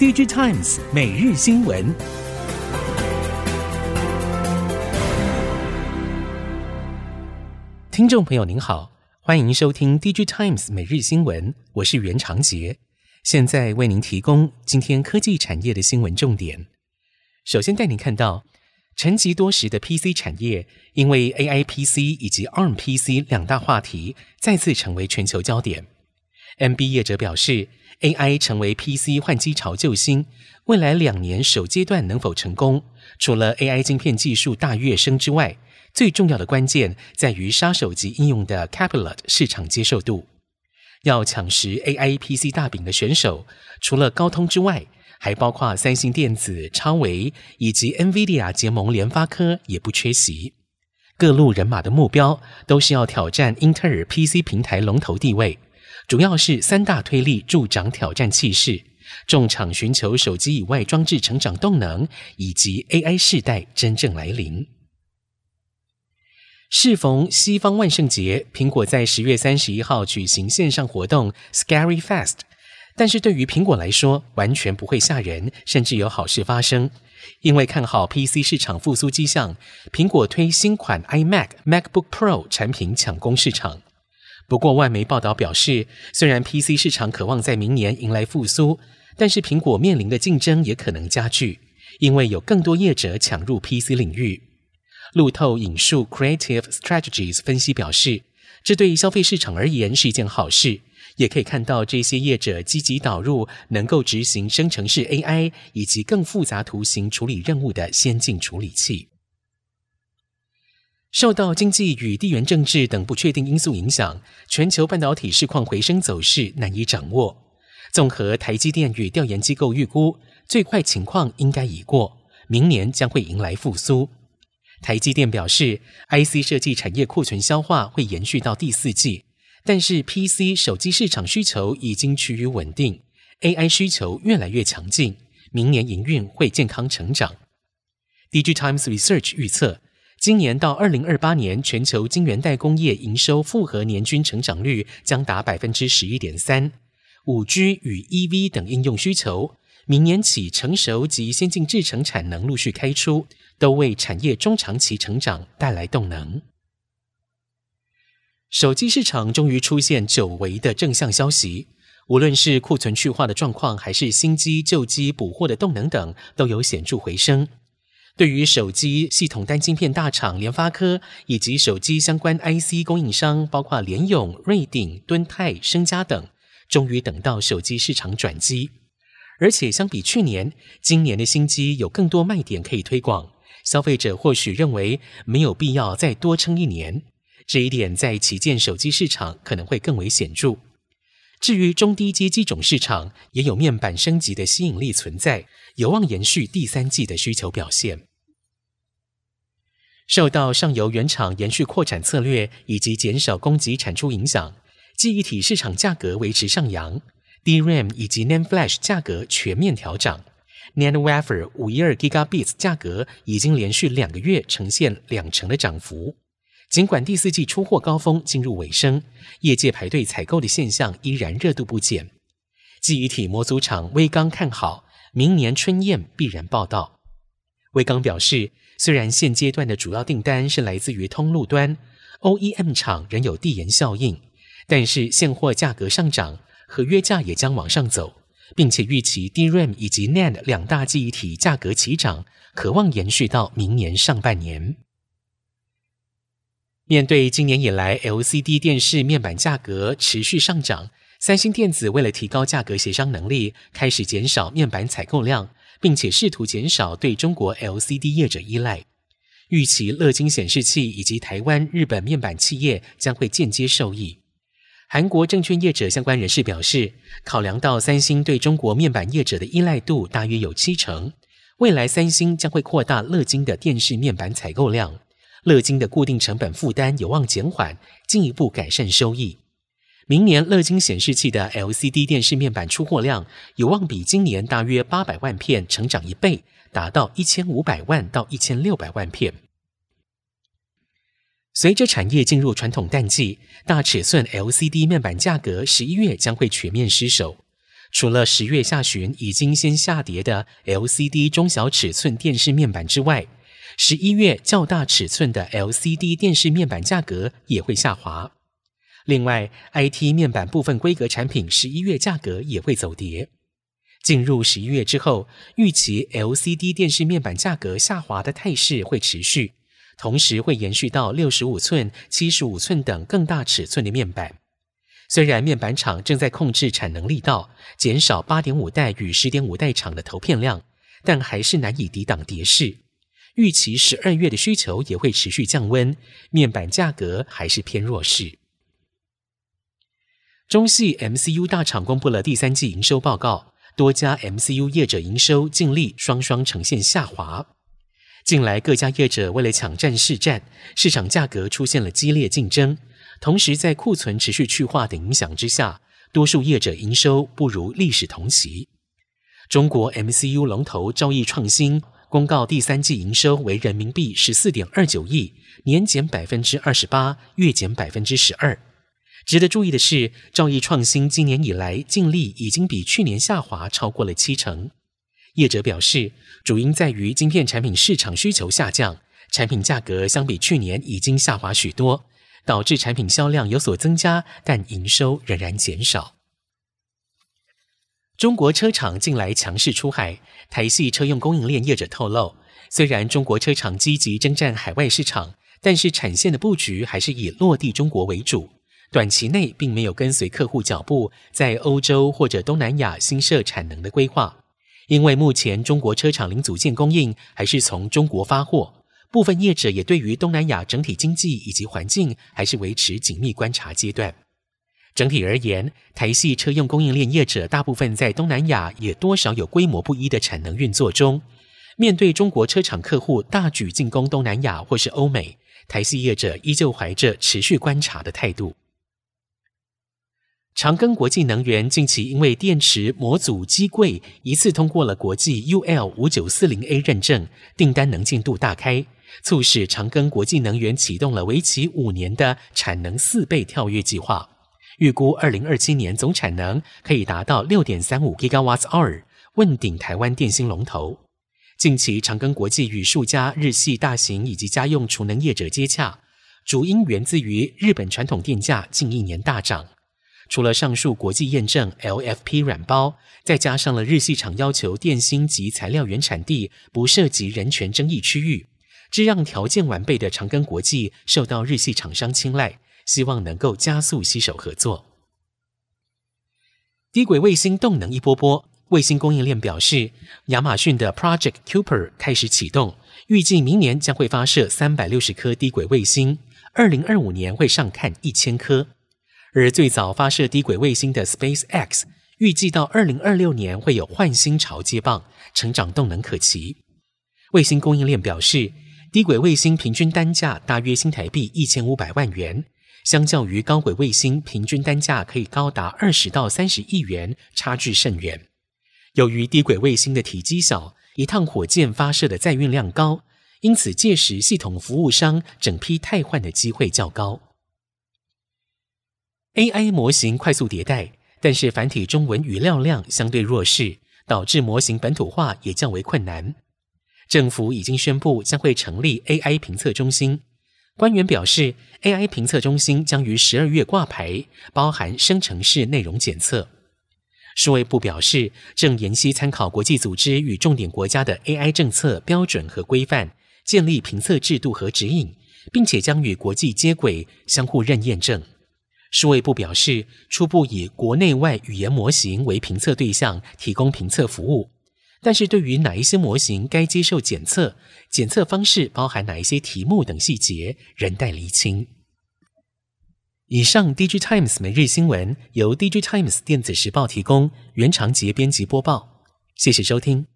DigiTimes 每日新闻，听众朋友您好，欢迎收听 DigiTimes 每日新闻，我是袁长杰，现在为您提供今天科技产业的新闻重点。首先带您看到，沉寂多时的 PC 产业，因为 AI PC 以及 ARM PC 两大话题，再次成为全球焦点。MB 业者表示，AI 成为 PC 换机潮救星，未来两年首阶段能否成功，除了 AI 晶片技术大跃升之外，最重要的关键在于杀手级应用的 Capillot 市场接受度。要抢食 AI PC 大饼的选手，除了高通之外，还包括三星电子、超微以及 NVIDIA 结盟联发科也不缺席。各路人马的目标都是要挑战英特尔 PC 平台龙头地位。主要是三大推力助长挑战气势，众场寻求手机以外装置成长动能，以及 AI 世代真正来临。适逢西方万圣节，苹果在十月三十一号举行线上活动 Scary Fest，但是对于苹果来说，完全不会吓人，甚至有好事发生，因为看好 PC 市场复苏迹象，苹果推新款 iMac、MacBook Pro 产品抢攻市场。不过，外媒报道表示，虽然 PC 市场渴望在明年迎来复苏，但是苹果面临的竞争也可能加剧，因为有更多业者抢入 PC 领域。路透引述 Creative Strategies 分析表示，这对消费市场而言是一件好事，也可以看到这些业者积极导入能够执行生成式 AI 以及更复杂图形处理任务的先进处理器。受到经济与地缘政治等不确定因素影响，全球半导体市况回升走势难以掌握。综合台积电与调研机构预估，最快情况应该已过，明年将会迎来复苏。台积电表示，IC 设计产业库存消化会延续到第四季，但是 PC 手机市场需求已经趋于稳定，AI 需求越来越强劲，明年营运会健康成长。DigiTimes Research 预测。今年到二零二八年，全球晶圆代工业营收复合年均成长率将达百分之十一点三。五 G 与 EV 等应用需求，明年起成熟及先进制程产能陆续开出，都为产业中长期成长带来动能。手机市场终于出现久违的正向消息，无论是库存去化的状况，还是新机旧机补货的动能等，都有显著回升。对于手机系统单晶片大厂联发科以及手机相关 IC 供应商，包括联咏、瑞鼎、敦泰、升家等，终于等到手机市场转机。而且相比去年，今年的新机有更多卖点可以推广，消费者或许认为没有必要再多撑一年。这一点在旗舰手机市场可能会更为显著。至于中低阶机种市场，也有面板升级的吸引力存在，有望延续第三季的需求表现。受到上游原厂延续扩产策略以及减少供给产出影响，记忆体市场价格维持上扬，DRAM 以及 NAND Flash 价格全面调涨，NAND Wafer 五一二 Gigabits 价格已经连续两个月呈现两成的涨幅。尽管第四季出货高峰进入尾声，业界排队采购的现象依然热度不减。记忆体模组厂威刚看好，明年春燕必然报道。威刚表示，虽然现阶段的主要订单是来自于通路端，OEM 厂仍有递延效应，但是现货价格上涨，合约价也将往上走，并且预期 DRAM 以及 NAND 两大记忆体价格齐涨，可望延续到明年上半年。面对今年以来 LCD 电视面板价格持续上涨，三星电子为了提高价格协商能力，开始减少面板采购量。并且试图减少对中国 LCD 业者依赖，预期乐金显示器以及台湾、日本面板企业将会间接受益。韩国证券业者相关人士表示，考量到三星对中国面板业者的依赖度大约有七成，未来三星将会扩大乐金的电视面板采购量，乐金的固定成本负担有望减缓，进一步改善收益。明年乐金显示器的 LCD 电视面板出货量有望比今年大约八百万片成长一倍，达到一千五百万到一千六百万片。随着产业进入传统淡季，大尺寸 LCD 面板价格十一月将会全面失守。除了十月下旬已经先下跌的 LCD 中小尺寸电视面板之外，十一月较大尺寸的 LCD 电视面板价格也会下滑。另外，IT 面板部分规格产品十一月价格也会走跌。进入十一月之后，预期 LCD 电视面板价格下滑的态势会持续，同时会延续到六十五寸、七十五寸等更大尺寸的面板。虽然面板厂正在控制产能力道，减少八点五代与十点五代厂的投片量，但还是难以抵挡跌势。预期十二月的需求也会持续降温，面板价格还是偏弱势。中系 MCU 大厂公布了第三季营收报告，多家 MCU 业者营收净利双双呈现下滑。近来各家业者为了抢占市占，市场价格出现了激烈竞争。同时，在库存持续去化的影响之下，多数业者营收不如历史同期。中国 MCU 龙头兆易创新公告，第三季营收为人民币十四点二九亿，年减百分之二十八，月减百分之十二。值得注意的是，兆易创新今年以来净利已经比去年下滑超过了七成。业者表示，主因在于晶片产品市场需求下降，产品价格相比去年已经下滑许多。导致产品销量有所增加，但营收仍然减少。中国车厂近来强势出海，台系车用供应链业者透露，虽然中国车厂积极征战海外市场，但是产线的布局还是以落地中国为主，短期内并没有跟随客户脚步，在欧洲或者东南亚新设产能的规划，因为目前中国车厂零组件供应还是从中国发货。部分业者也对于东南亚整体经济以及环境还是维持紧密观察阶段。整体而言，台系车用供应链业者大部分在东南亚也多少有规模不一的产能运作中。面对中国车厂客户大举进攻东南亚或是欧美，台系业者依旧怀着持续观察的态度。长庚国际能源近期因为电池模组机柜一次通过了国际 UL 五九四零 A 认证，订单能进度大开。促使长庚国际能源启动了为期五年的产能四倍跳跃计划，预估二零二七年总产能可以达到六点三五 GWh，问鼎台湾电芯龙头。近期长庚国际与数家日系大型以及家用储能业者接洽，主因源自于日本传统电价近一年大涨。除了上述国际验证 LFP 软包，再加上了日系厂要求电芯及材料原产地不涉及人权争议区域。这让条件完备的长庚国际受到日系厂商青睐，希望能够加速携手合作。低轨卫星动能一波波，卫星供应链表示，亚马逊的 Project Cooper 开始启动，预计明年将会发射三百六十颗低轨卫星，二零二五年会上看一千颗。而最早发射低轨卫星的 SpaceX，预计到二零二六年会有换星潮接棒，成长动能可期。卫星供应链表示。低轨卫星平均单价大约新台币一千五百万元，相较于高轨卫星平均单价可以高达二十到三十亿元，差距甚远。由于低轨卫星的体积小，一趟火箭发射的载运量高，因此届时系统服务商整批汰换的机会较高。AI 模型快速迭代，但是繁体中文语料量相对弱势，导致模型本土化也较为困难。政府已经宣布将会成立 AI 评测中心。官员表示，AI 评测中心将于十二月挂牌，包含生成式内容检测。数位部表示，正研析参考国际组织与重点国家的 AI 政策标准和规范，建立评测制度和指引，并且将与国际接轨，相互认验证。数位部表示，初步以国内外语言模型为评测对象，提供评测服务。但是对于哪一些模型该接受检测，检测方式包含哪一些题目等细节，仍待厘清。以上，DigiTimes 每日新闻由 DigiTimes 电子时报提供，原长节编辑播报。谢谢收听。